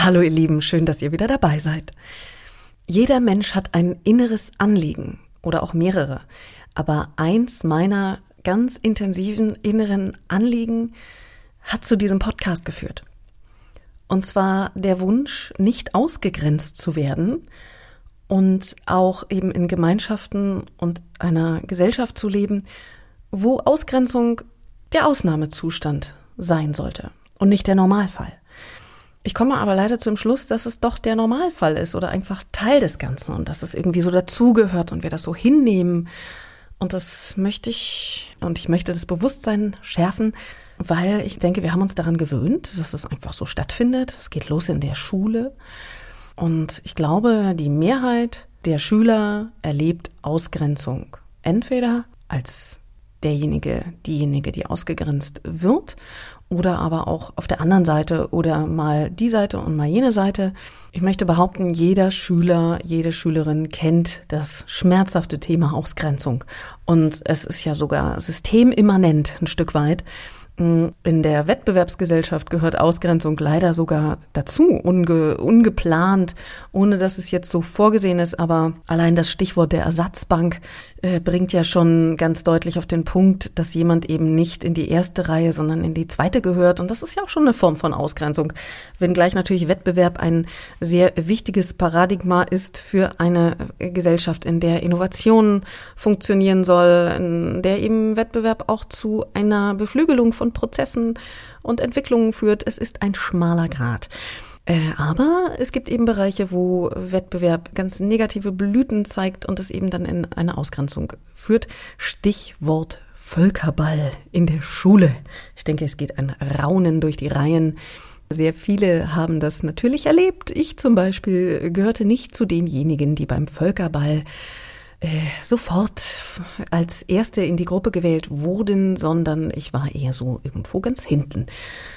Hallo ihr Lieben, schön, dass ihr wieder dabei seid. Jeder Mensch hat ein inneres Anliegen oder auch mehrere. Aber eins meiner ganz intensiven inneren Anliegen hat zu diesem Podcast geführt. Und zwar der Wunsch, nicht ausgegrenzt zu werden und auch eben in Gemeinschaften und einer Gesellschaft zu leben, wo Ausgrenzung der Ausnahmezustand sein sollte und nicht der Normalfall. Ich komme aber leider zum Schluss, dass es doch der Normalfall ist oder einfach Teil des Ganzen und dass es irgendwie so dazugehört und wir das so hinnehmen. Und das möchte ich, und ich möchte das Bewusstsein schärfen, weil ich denke, wir haben uns daran gewöhnt, dass es einfach so stattfindet. Es geht los in der Schule. Und ich glaube, die Mehrheit der Schüler erlebt Ausgrenzung. Entweder als derjenige, diejenige, die ausgegrenzt wird oder aber auch auf der anderen Seite oder mal die Seite und mal jene Seite. Ich möchte behaupten, jeder Schüler, jede Schülerin kennt das schmerzhafte Thema Ausgrenzung. Und es ist ja sogar systemimmanent ein Stück weit. In der Wettbewerbsgesellschaft gehört Ausgrenzung leider sogar dazu, unge, ungeplant, ohne dass es jetzt so vorgesehen ist. Aber allein das Stichwort der Ersatzbank äh, bringt ja schon ganz deutlich auf den Punkt, dass jemand eben nicht in die erste Reihe, sondern in die zweite gehört. Und das ist ja auch schon eine Form von Ausgrenzung. Wenngleich natürlich Wettbewerb ein sehr wichtiges Paradigma ist für eine Gesellschaft, in der Innovation funktionieren soll, in der eben Wettbewerb auch zu einer Beflügelung von Prozessen und Entwicklungen führt. Es ist ein schmaler Grad. Äh, aber es gibt eben Bereiche, wo Wettbewerb ganz negative Blüten zeigt und es eben dann in eine Ausgrenzung führt. Stichwort Völkerball in der Schule. Ich denke, es geht ein Raunen durch die Reihen. Sehr viele haben das natürlich erlebt. Ich zum Beispiel gehörte nicht zu denjenigen, die beim Völkerball sofort als Erste in die Gruppe gewählt wurden, sondern ich war eher so irgendwo ganz hinten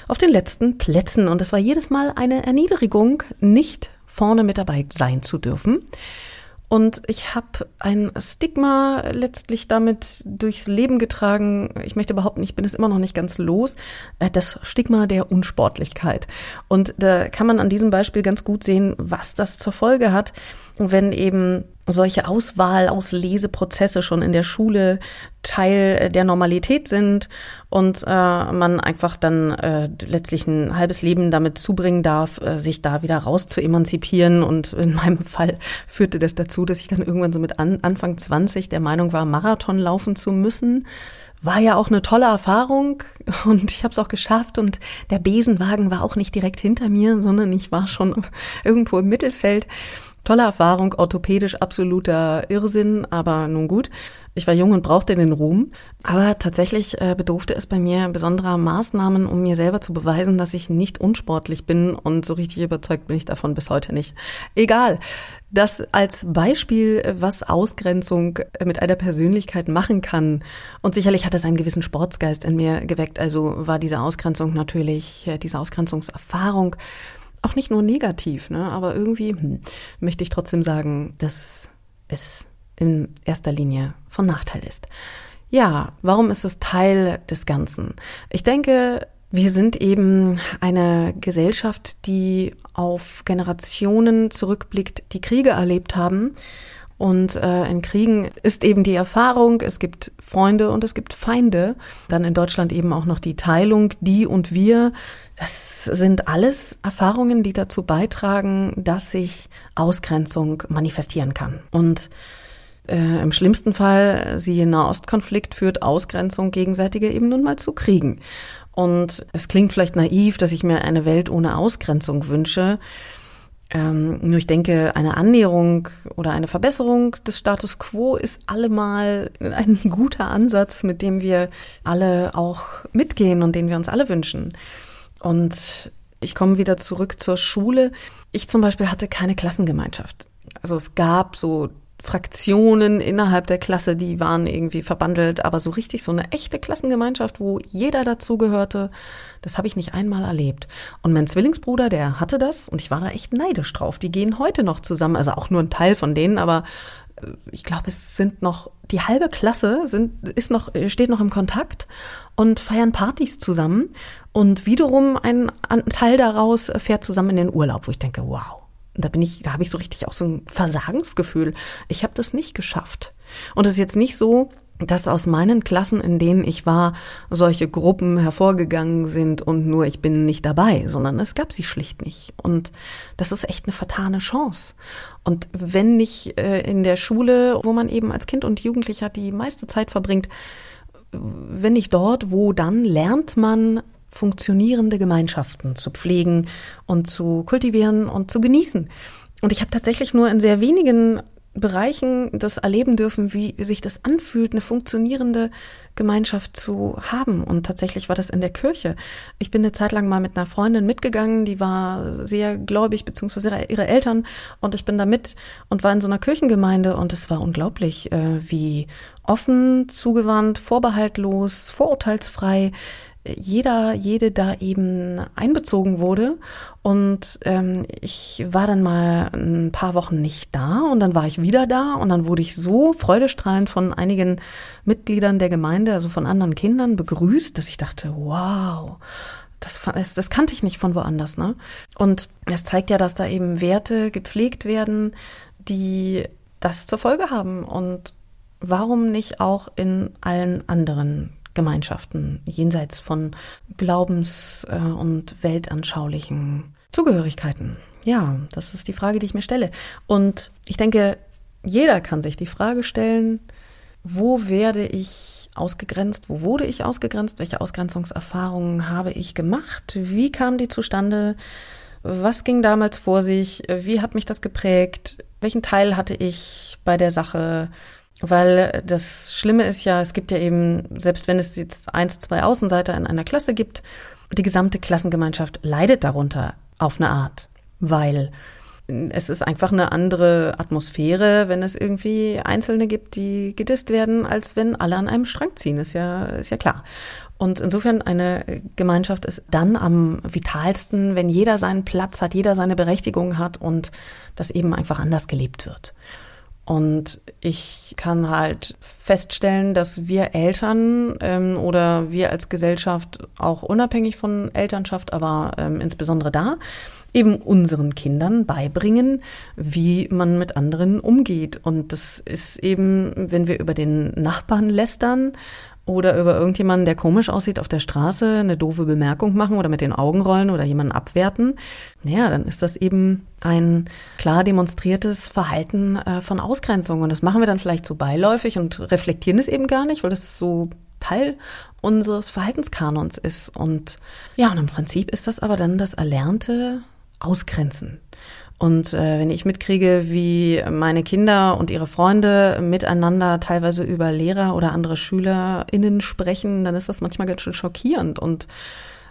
auf den letzten Plätzen. Und es war jedes Mal eine Erniedrigung, nicht vorne mit dabei sein zu dürfen. Und ich habe ein Stigma letztlich damit durchs Leben getragen. Ich möchte behaupten, ich bin es immer noch nicht ganz los. Äh, das Stigma der Unsportlichkeit. Und da kann man an diesem Beispiel ganz gut sehen, was das zur Folge hat, wenn eben solche Auswahl, Ausleseprozesse schon in der Schule Teil der Normalität sind und äh, man einfach dann äh, letztlich ein halbes Leben damit zubringen darf, äh, sich da wieder raus zu emanzipieren. Und in meinem Fall führte das dazu, dass ich dann irgendwann so mit an, Anfang 20 der Meinung war, Marathon laufen zu müssen. War ja auch eine tolle Erfahrung und ich habe es auch geschafft und der Besenwagen war auch nicht direkt hinter mir, sondern ich war schon irgendwo im Mittelfeld. Tolle Erfahrung, orthopädisch absoluter Irrsinn, aber nun gut. Ich war jung und brauchte den Ruhm, aber tatsächlich äh, bedurfte es bei mir besonderer Maßnahmen, um mir selber zu beweisen, dass ich nicht unsportlich bin und so richtig überzeugt bin ich davon bis heute nicht. Egal. Das als Beispiel, was Ausgrenzung mit einer Persönlichkeit machen kann. Und sicherlich hat es einen gewissen Sportsgeist in mir geweckt. Also war diese Ausgrenzung natürlich, äh, diese Ausgrenzungserfahrung auch nicht nur negativ, ne? aber irgendwie hm, möchte ich trotzdem sagen, dass es in erster Linie von Nachteil ist. Ja, warum ist es Teil des Ganzen? Ich denke, wir sind eben eine Gesellschaft, die auf Generationen zurückblickt, die Kriege erlebt haben und äh, in Kriegen ist eben die Erfahrung, es gibt Freunde und es gibt Feinde. Dann in Deutschland eben auch noch die Teilung, die und wir. Das sind alles Erfahrungen, die dazu beitragen, dass sich Ausgrenzung manifestieren kann. Und äh, im schlimmsten Fall, siehe Nahostkonflikt, führt Ausgrenzung gegenseitige eben nun mal zu Kriegen. Und es klingt vielleicht naiv, dass ich mir eine Welt ohne Ausgrenzung wünsche. Ähm, nur ich denke, eine Annäherung oder eine Verbesserung des Status quo ist allemal ein guter Ansatz, mit dem wir alle auch mitgehen und den wir uns alle wünschen. Und ich komme wieder zurück zur Schule. Ich zum Beispiel hatte keine Klassengemeinschaft. Also es gab so Fraktionen innerhalb der Klasse, die waren irgendwie verbandelt, aber so richtig so eine echte Klassengemeinschaft, wo jeder dazugehörte, das habe ich nicht einmal erlebt. Und mein Zwillingsbruder, der hatte das und ich war da echt neidisch drauf. Die gehen heute noch zusammen, also auch nur ein Teil von denen, aber äh, ich glaube, es sind noch die halbe Klasse sind ist noch steht noch im Kontakt und feiern Partys zusammen und wiederum ein, ein Teil daraus fährt zusammen in den Urlaub, wo ich denke, wow da bin ich, da habe ich so richtig auch so ein Versagensgefühl. Ich habe das nicht geschafft. Und es ist jetzt nicht so, dass aus meinen Klassen, in denen ich war, solche Gruppen hervorgegangen sind und nur ich bin nicht dabei, sondern es gab sie schlicht nicht. Und das ist echt eine vertane Chance. Und wenn nicht äh, in der Schule, wo man eben als Kind und Jugendlicher die meiste Zeit verbringt, wenn nicht dort, wo dann lernt man funktionierende Gemeinschaften zu pflegen und zu kultivieren und zu genießen. Und ich habe tatsächlich nur in sehr wenigen Bereichen das erleben dürfen, wie sich das anfühlt, eine funktionierende Gemeinschaft zu haben. Und tatsächlich war das in der Kirche. Ich bin eine Zeit lang mal mit einer Freundin mitgegangen, die war sehr gläubig, beziehungsweise ihre Eltern. Und ich bin da mit und war in so einer Kirchengemeinde. Und es war unglaublich, äh, wie offen, zugewandt, vorbehaltlos, vorurteilsfrei jeder, jede da eben einbezogen wurde. Und ähm, ich war dann mal ein paar Wochen nicht da und dann war ich wieder da und dann wurde ich so freudestrahlend von einigen Mitgliedern der Gemeinde, also von anderen Kindern begrüßt, dass ich dachte, wow, das, das kannte ich nicht von woanders. Ne? Und das zeigt ja, dass da eben Werte gepflegt werden, die das zur Folge haben. Und warum nicht auch in allen anderen Gemeinschaften jenseits von Glaubens- äh, und weltanschaulichen Zugehörigkeiten? Ja, das ist die Frage, die ich mir stelle. Und ich denke, jeder kann sich die Frage stellen, wo werde ich ausgegrenzt, wo wurde ich ausgegrenzt, welche Ausgrenzungserfahrungen habe ich gemacht, wie kam die zustande, was ging damals vor sich, wie hat mich das geprägt, welchen Teil hatte ich bei der Sache, weil das Schlimme ist ja, es gibt ja eben, selbst wenn es jetzt eins, zwei Außenseiter in einer Klasse gibt, die gesamte Klassengemeinschaft leidet darunter auf eine Art, weil es ist einfach eine andere Atmosphäre, wenn es irgendwie Einzelne gibt, die gedisst werden, als wenn alle an einem Strang ziehen, ist ja, ist ja klar. Und insofern eine Gemeinschaft ist dann am vitalsten, wenn jeder seinen Platz hat, jeder seine Berechtigung hat und das eben einfach anders gelebt wird. Und ich kann halt feststellen, dass wir Eltern ähm, oder wir als Gesellschaft auch unabhängig von Elternschaft, aber ähm, insbesondere da, eben unseren Kindern beibringen, wie man mit anderen umgeht. Und das ist eben, wenn wir über den Nachbarn lästern, oder über irgendjemanden, der komisch aussieht auf der Straße, eine doofe Bemerkung machen oder mit den Augen rollen oder jemanden abwerten, ja, dann ist das eben ein klar demonstriertes Verhalten äh, von Ausgrenzung. Und das machen wir dann vielleicht so beiläufig und reflektieren es eben gar nicht, weil das so Teil unseres Verhaltenskanons ist. Und ja, und im Prinzip ist das aber dann das erlernte Ausgrenzen. Und äh, wenn ich mitkriege, wie meine Kinder und ihre Freunde miteinander teilweise über Lehrer oder andere SchülerInnen sprechen, dann ist das manchmal ganz schön schockierend und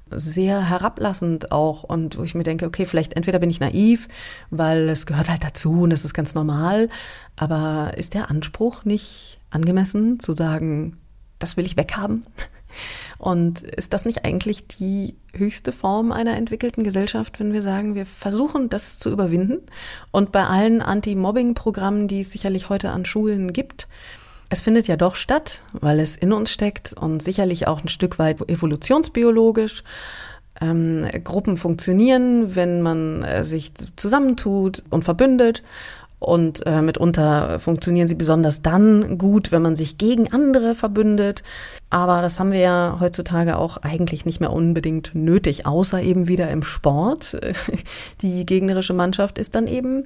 sehr herablassend auch und wo ich mir denke, okay, vielleicht entweder bin ich naiv, weil es gehört halt dazu und das ist ganz normal, aber ist der Anspruch nicht angemessen zu sagen, das will ich weghaben? Und ist das nicht eigentlich die höchste Form einer entwickelten Gesellschaft, wenn wir sagen, wir versuchen das zu überwinden? Und bei allen Anti-Mobbing-Programmen, die es sicherlich heute an Schulen gibt, es findet ja doch statt, weil es in uns steckt und sicherlich auch ein Stück weit evolutionsbiologisch. Ähm, Gruppen funktionieren, wenn man äh, sich zusammentut und verbündet. Und äh, mitunter funktionieren sie besonders dann gut, wenn man sich gegen andere verbündet. Aber das haben wir ja heutzutage auch eigentlich nicht mehr unbedingt nötig, außer eben wieder im Sport. Die gegnerische Mannschaft ist dann eben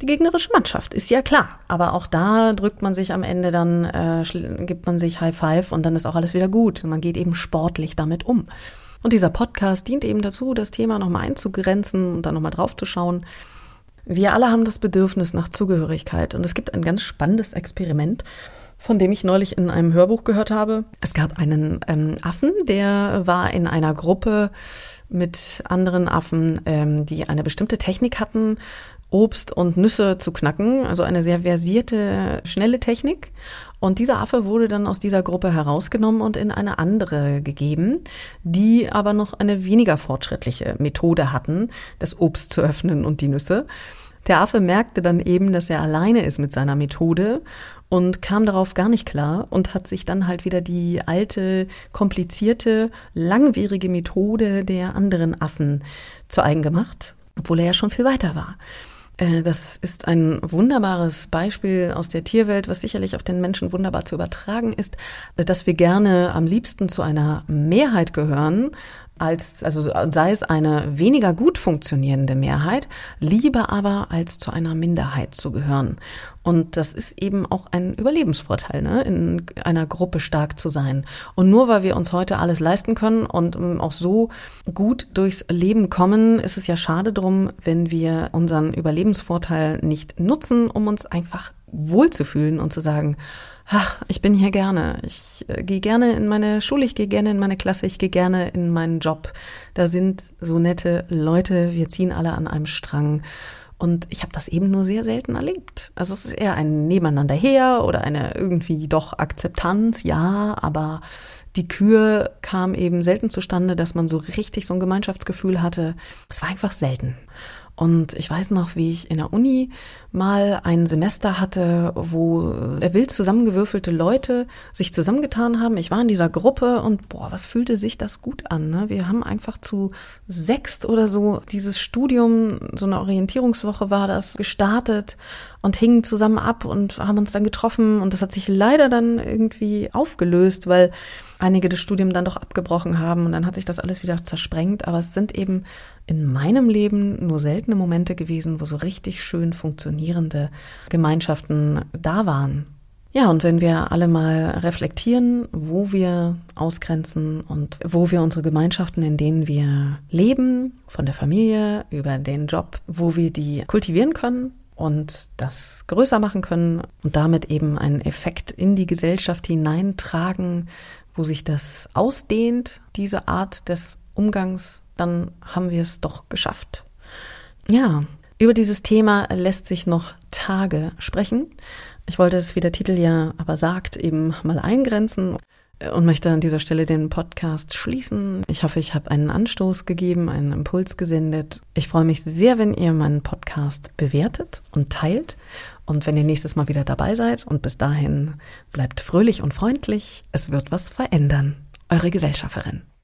die gegnerische Mannschaft, ist ja klar. Aber auch da drückt man sich am Ende dann, äh, gibt man sich High Five und dann ist auch alles wieder gut. Man geht eben sportlich damit um. Und dieser Podcast dient eben dazu, das Thema nochmal einzugrenzen und dann nochmal draufzuschauen. Wir alle haben das Bedürfnis nach Zugehörigkeit und es gibt ein ganz spannendes Experiment, von dem ich neulich in einem Hörbuch gehört habe. Es gab einen ähm, Affen, der war in einer Gruppe mit anderen Affen, ähm, die eine bestimmte Technik hatten, Obst und Nüsse zu knacken, also eine sehr versierte, schnelle Technik. Und dieser Affe wurde dann aus dieser Gruppe herausgenommen und in eine andere gegeben, die aber noch eine weniger fortschrittliche Methode hatten, das Obst zu öffnen und die Nüsse. Der Affe merkte dann eben, dass er alleine ist mit seiner Methode und kam darauf gar nicht klar und hat sich dann halt wieder die alte, komplizierte, langwierige Methode der anderen Affen zu eigen gemacht, obwohl er ja schon viel weiter war. Äh, das ist ein wunderbares Beispiel aus der Tierwelt, was sicherlich auf den Menschen wunderbar zu übertragen ist, dass wir gerne am liebsten zu einer Mehrheit gehören, als, also sei es eine weniger gut funktionierende Mehrheit, lieber aber als zu einer Minderheit zu gehören. Und das ist eben auch ein Überlebensvorteil, ne? in einer Gruppe stark zu sein. Und nur weil wir uns heute alles leisten können und ähm, auch so gut durchs Leben kommen, ist es ja schade drum, wenn wir unseren Überlebensvorteil nicht nutzen, um uns einfach wohlzufühlen und zu sagen, ach, ich bin hier gerne. Ich äh, gehe gerne in meine Schule, ich gehe gerne in meine Klasse, ich gehe gerne in meinen Job. Da sind so nette Leute, wir ziehen alle an einem Strang. Und ich habe das eben nur sehr selten erlebt. Also es ist eher ein Nebeneinander her oder eine irgendwie doch Akzeptanz, ja, aber die Kür kam eben selten zustande, dass man so richtig so ein Gemeinschaftsgefühl hatte. Es war einfach selten. Und ich weiß noch, wie ich in der Uni mal ein Semester hatte, wo wild zusammengewürfelte Leute sich zusammengetan haben. Ich war in dieser Gruppe und boah, was fühlte sich das gut an. Ne? Wir haben einfach zu sechst oder so dieses Studium, so eine Orientierungswoche war das, gestartet und hingen zusammen ab und haben uns dann getroffen. Und das hat sich leider dann irgendwie aufgelöst, weil einige das Studium dann doch abgebrochen haben und dann hat sich das alles wieder zersprengt. Aber es sind eben in meinem Leben nur seltene Momente gewesen, wo so richtig schön funktionierende Gemeinschaften da waren. Ja, und wenn wir alle mal reflektieren, wo wir ausgrenzen und wo wir unsere Gemeinschaften, in denen wir leben, von der Familie über den Job, wo wir die kultivieren können, und das größer machen können und damit eben einen Effekt in die Gesellschaft hineintragen, wo sich das ausdehnt, diese Art des Umgangs, dann haben wir es doch geschafft. Ja, über dieses Thema lässt sich noch Tage sprechen. Ich wollte es, wie der Titel ja aber sagt, eben mal eingrenzen und möchte an dieser Stelle den Podcast schließen. Ich hoffe, ich habe einen Anstoß gegeben, einen Impuls gesendet. Ich freue mich sehr, wenn ihr meinen Podcast bewertet und teilt und wenn ihr nächstes Mal wieder dabei seid. Und bis dahin bleibt fröhlich und freundlich. Es wird was verändern. Eure Gesellschafterin.